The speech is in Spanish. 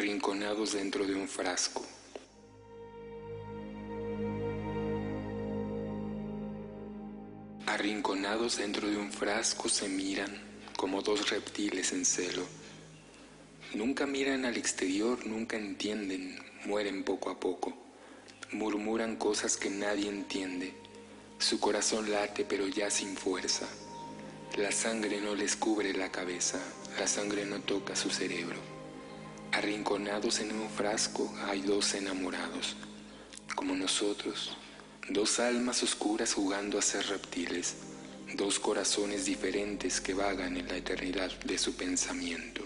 arrinconados dentro de un frasco. Arrinconados dentro de un frasco se miran como dos reptiles en celo. Nunca miran al exterior, nunca entienden, mueren poco a poco. Murmuran cosas que nadie entiende. Su corazón late pero ya sin fuerza. La sangre no les cubre la cabeza, la sangre no toca su cerebro. Arrinconados en un frasco hay dos enamorados, como nosotros, dos almas oscuras jugando a ser reptiles, dos corazones diferentes que vagan en la eternidad de su pensamiento.